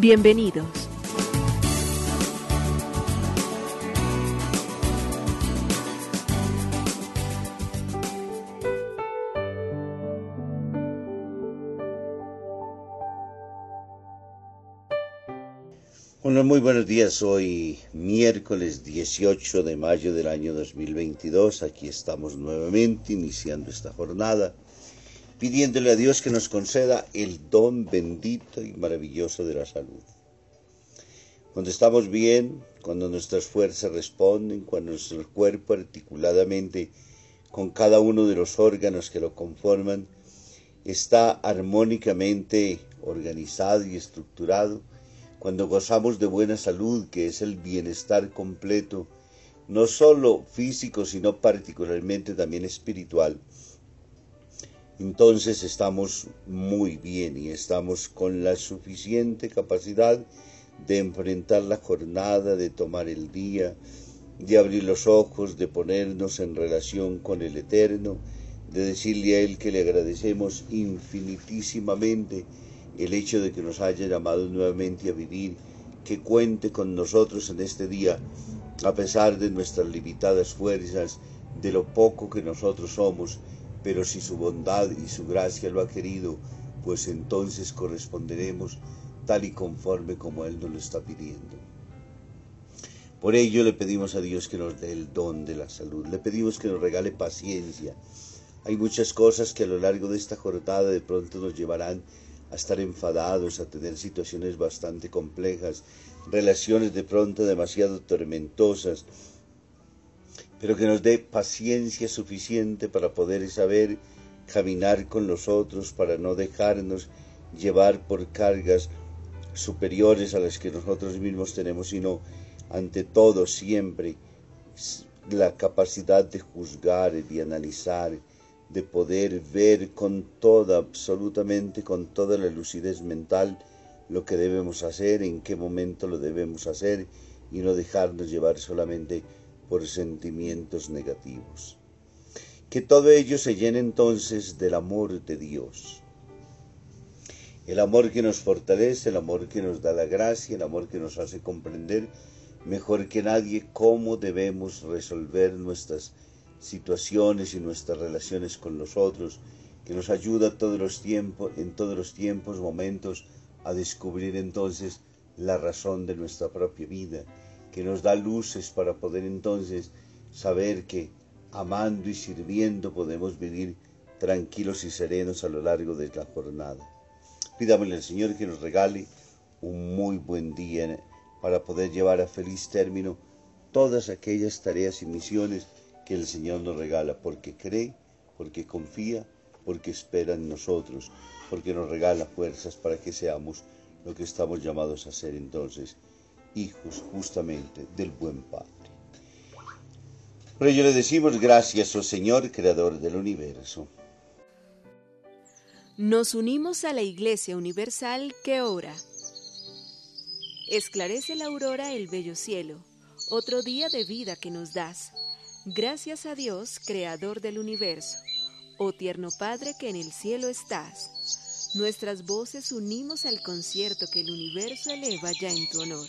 Bienvenidos. Hola, muy buenos días. Hoy miércoles 18 de mayo del año 2022. Aquí estamos nuevamente iniciando esta jornada, pidiéndole a Dios que nos conceda el don bendito y maravilloso de la salud. Cuando estamos bien, cuando nuestras fuerzas responden, cuando nuestro cuerpo articuladamente con cada uno de los órganos que lo conforman está armónicamente organizado y estructurado, cuando gozamos de buena salud, que es el bienestar completo, no solo físico, sino particularmente también espiritual, entonces estamos muy bien y estamos con la suficiente capacidad de enfrentar la jornada, de tomar el día, de abrir los ojos, de ponernos en relación con el Eterno, de decirle a Él que le agradecemos infinitísimamente el hecho de que nos haya llamado nuevamente a vivir, que cuente con nosotros en este día, a pesar de nuestras limitadas fuerzas, de lo poco que nosotros somos, pero si su bondad y su gracia lo ha querido, pues entonces corresponderemos tal y conforme como Él nos lo está pidiendo. Por ello le pedimos a Dios que nos dé el don de la salud, le pedimos que nos regale paciencia. Hay muchas cosas que a lo largo de esta jornada de pronto nos llevarán a estar enfadados, a tener situaciones bastante complejas, relaciones de pronto demasiado tormentosas, pero que nos dé paciencia suficiente para poder saber caminar con los otros, para no dejarnos llevar por cargas superiores a las que nosotros mismos tenemos, sino ante todo siempre la capacidad de juzgar, de analizar, de poder ver con toda, absolutamente con toda la lucidez mental lo que debemos hacer, en qué momento lo debemos hacer y no dejarnos llevar solamente por sentimientos negativos. Que todo ello se llene entonces del amor de Dios. El amor que nos fortalece, el amor que nos da la gracia, el amor que nos hace comprender mejor que nadie cómo debemos resolver nuestras situaciones y nuestras relaciones con los otros, que nos ayuda todos los tiempos, en todos los tiempos, momentos, a descubrir entonces la razón de nuestra propia vida, que nos da luces para poder entonces saber que amando y sirviendo podemos vivir tranquilos y serenos a lo largo de la jornada. Pidámosle al Señor que nos regale un muy buen día para poder llevar a feliz término todas aquellas tareas y misiones que el Señor nos regala, porque cree, porque confía, porque espera en nosotros, porque nos regala fuerzas para que seamos lo que estamos llamados a ser entonces, hijos justamente del buen Padre. Por ello le decimos gracias, oh Señor, Creador del universo. Nos unimos a la Iglesia Universal que ora. Esclarece la aurora el bello cielo, otro día de vida que nos das Gracias a Dios, Creador del universo, oh tierno Padre que en el cielo estás. Nuestras voces unimos al concierto que el universo eleva ya en tu honor.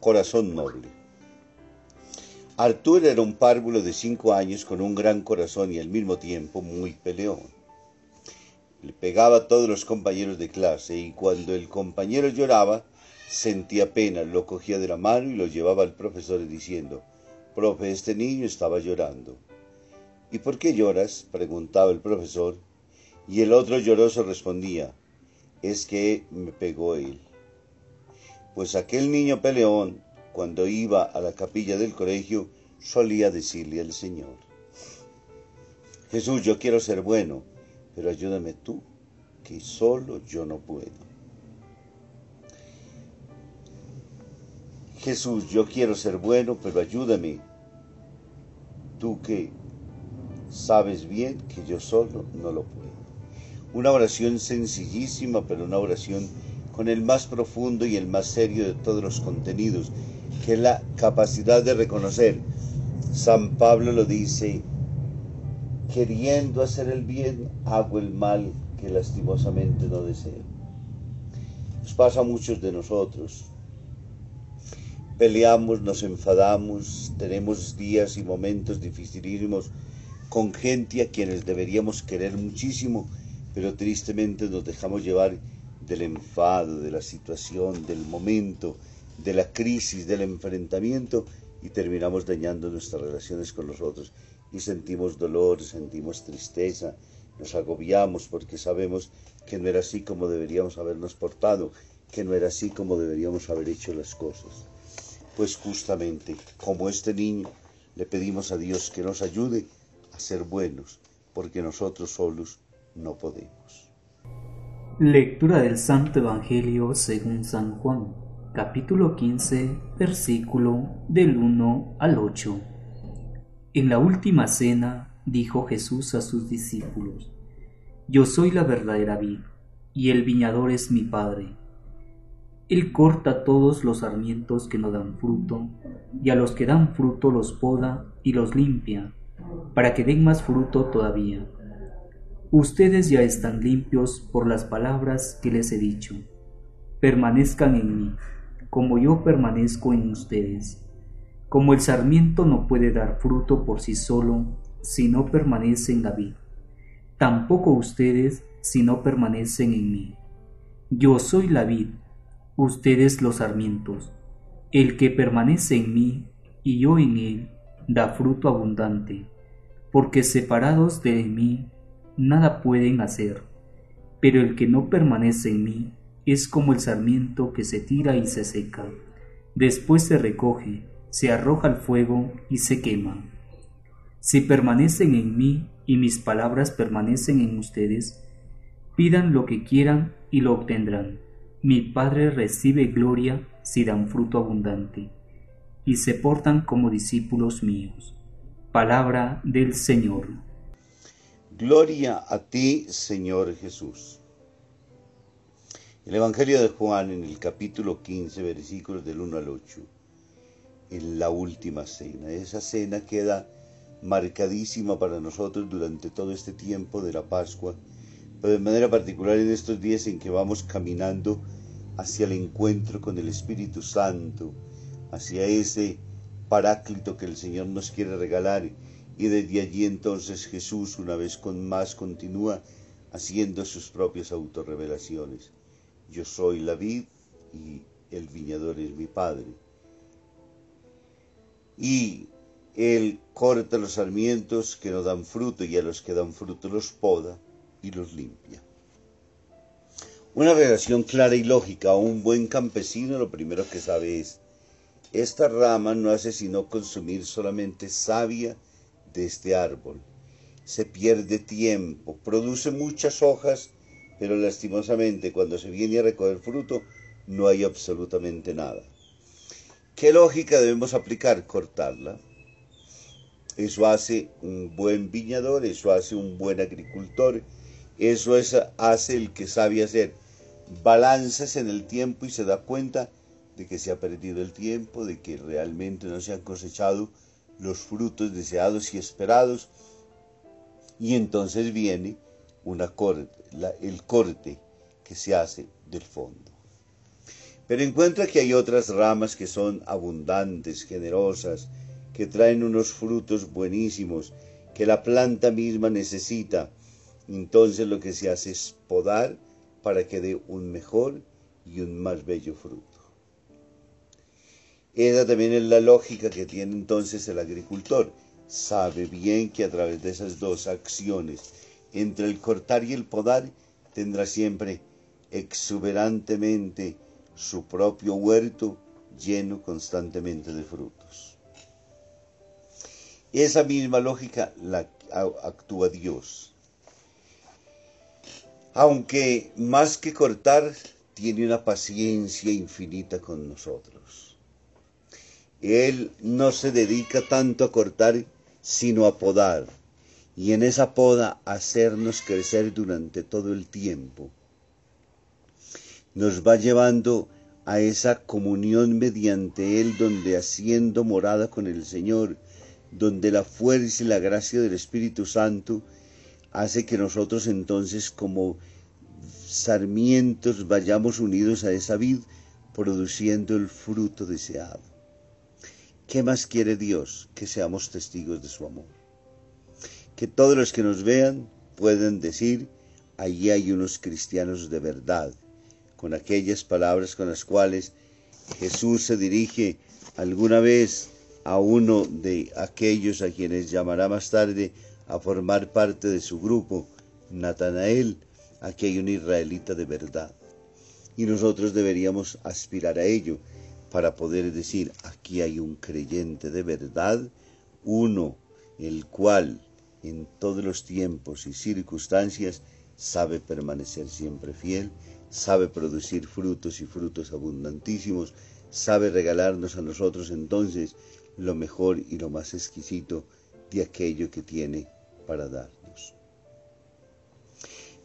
Corazón noble. Arturo era un párvulo de cinco años con un gran corazón y al mismo tiempo muy peleón. Le pegaba a todos los compañeros de clase y cuando el compañero lloraba, sentía pena, lo cogía de la mano y lo llevaba al profesor diciendo, Profe, este niño estaba llorando. ¿Y por qué lloras? preguntaba el profesor. Y el otro lloroso respondía, es que me pegó él. Pues aquel niño peleón cuando iba a la capilla del colegio, solía decirle al Señor, Jesús, yo quiero ser bueno, pero ayúdame tú, que solo yo no puedo. Jesús, yo quiero ser bueno, pero ayúdame, tú que sabes bien que yo solo no lo puedo. Una oración sencillísima, pero una oración con el más profundo y el más serio de todos los contenidos que es la capacidad de reconocer. San Pablo lo dice, queriendo hacer el bien, hago el mal que lastimosamente no deseo. Nos pasa a muchos de nosotros. Peleamos, nos enfadamos, tenemos días y momentos dificilísimos con gente a quienes deberíamos querer muchísimo, pero tristemente nos dejamos llevar del enfado, de la situación, del momento, de la crisis, del enfrentamiento y terminamos dañando nuestras relaciones con los otros y sentimos dolor, sentimos tristeza, nos agobiamos porque sabemos que no era así como deberíamos habernos portado, que no era así como deberíamos haber hecho las cosas. Pues justamente, como este niño, le pedimos a Dios que nos ayude a ser buenos, porque nosotros solos no podemos. Lectura del Santo Evangelio según San Juan capítulo 15, versículo del 1 al 8. En la última cena dijo Jesús a sus discípulos, Yo soy la verdadera vid, y el viñador es mi Padre. Él corta todos los sarmientos que no dan fruto, y a los que dan fruto los poda y los limpia, para que den más fruto todavía. Ustedes ya están limpios por las palabras que les he dicho. Permanezcan en mí como yo permanezco en ustedes. Como el sarmiento no puede dar fruto por sí solo si no permanece en la vid, tampoco ustedes si no permanecen en mí. Yo soy la vid, ustedes los sarmientos. El que permanece en mí y yo en él da fruto abundante, porque separados de mí nada pueden hacer. Pero el que no permanece en mí es como el sarmiento que se tira y se seca. Después se recoge, se arroja al fuego y se quema. Si permanecen en mí y mis palabras permanecen en ustedes, pidan lo que quieran y lo obtendrán. Mi Padre recibe gloria si dan fruto abundante y se portan como discípulos míos. Palabra del Señor. Gloria a ti, Señor Jesús. El Evangelio de Juan en el capítulo 15, versículos del 1 al 8, en la última cena. Esa cena queda marcadísima para nosotros durante todo este tiempo de la Pascua, pero de manera particular en estos días en que vamos caminando hacia el encuentro con el Espíritu Santo, hacia ese paráclito que el Señor nos quiere regalar y desde allí entonces Jesús una vez con más continúa haciendo sus propias autorrevelaciones. Yo soy la vid y el viñador es mi padre. Y él corta los sarmientos que no dan fruto y a los que dan fruto los poda y los limpia. Una relación clara y lógica. Un buen campesino lo primero que sabe es, esta rama no hace sino consumir solamente savia de este árbol. Se pierde tiempo, produce muchas hojas pero lastimosamente cuando se viene a recoger fruto no hay absolutamente nada. ¿Qué lógica debemos aplicar? Cortarla. Eso hace un buen viñador, eso hace un buen agricultor, eso hace el que sabe hacer balances en el tiempo y se da cuenta de que se ha perdido el tiempo, de que realmente no se han cosechado los frutos deseados y esperados. Y entonces viene una corte, el corte que se hace del fondo. Pero encuentra que hay otras ramas que son abundantes, generosas, que traen unos frutos buenísimos, que la planta misma necesita. Entonces lo que se hace es podar para que dé un mejor y un más bello fruto. Esa también es la lógica que tiene entonces el agricultor. Sabe bien que a través de esas dos acciones, entre el cortar y el podar, tendrá siempre exuberantemente su propio huerto lleno constantemente de frutos. Esa misma lógica la actúa Dios. Aunque más que cortar, tiene una paciencia infinita con nosotros. Él no se dedica tanto a cortar, sino a podar, y en esa poda hacernos crecer durante todo el tiempo. Nos va llevando a esa comunión mediante Él, donde haciendo morada con el Señor, donde la fuerza y la gracia del Espíritu Santo hace que nosotros entonces como sarmientos vayamos unidos a esa vid, produciendo el fruto deseado. ¿Qué más quiere Dios? Que seamos testigos de su amor. Que todos los que nos vean puedan decir, allí hay unos cristianos de verdad, con aquellas palabras con las cuales Jesús se dirige alguna vez a uno de aquellos a quienes llamará más tarde a formar parte de su grupo, Natanael, aquí hay un israelita de verdad. Y nosotros deberíamos aspirar a ello para poder decir, aquí hay un creyente de verdad, uno el cual en todos los tiempos y circunstancias sabe permanecer siempre fiel, sabe producir frutos y frutos abundantísimos, sabe regalarnos a nosotros entonces lo mejor y lo más exquisito de aquello que tiene para dar.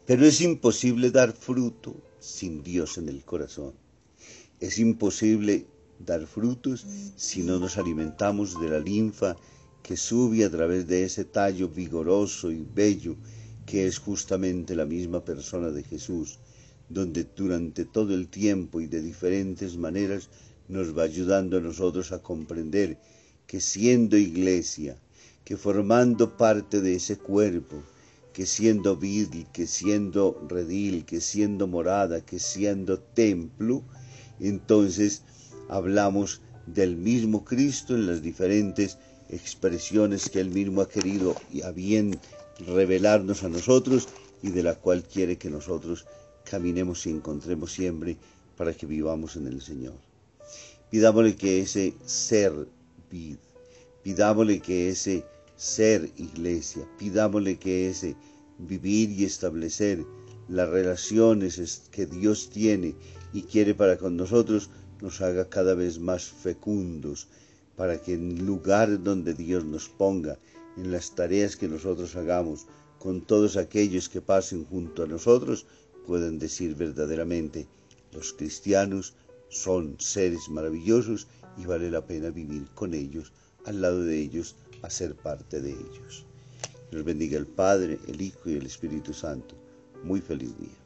Pero es imposible dar fruto sin Dios en el corazón. Es imposible dar frutos si no nos alimentamos de la linfa que sube a través de ese tallo vigoroso y bello que es justamente la misma persona de Jesús, donde durante todo el tiempo y de diferentes maneras nos va ayudando a nosotros a comprender que siendo iglesia, que formando parte de ese cuerpo, que siendo vid, que siendo redil, que siendo morada, que siendo templo, entonces hablamos del mismo Cristo en las diferentes expresiones que él mismo ha querido y a bien revelarnos a nosotros y de la cual quiere que nosotros caminemos y encontremos siempre para que vivamos en el Señor. Pidámosle que ese ser vid, pidámosle que ese ser iglesia. Pidámosle que ese vivir y establecer las relaciones que Dios tiene y quiere para con nosotros nos haga cada vez más fecundos, para que en lugar donde Dios nos ponga, en las tareas que nosotros hagamos, con todos aquellos que pasen junto a nosotros, puedan decir verdaderamente, los cristianos son seres maravillosos y vale la pena vivir con ellos, al lado de ellos, a ser parte de ellos. Nos bendiga el Padre, el Hijo y el Espíritu Santo. Muy feliz día.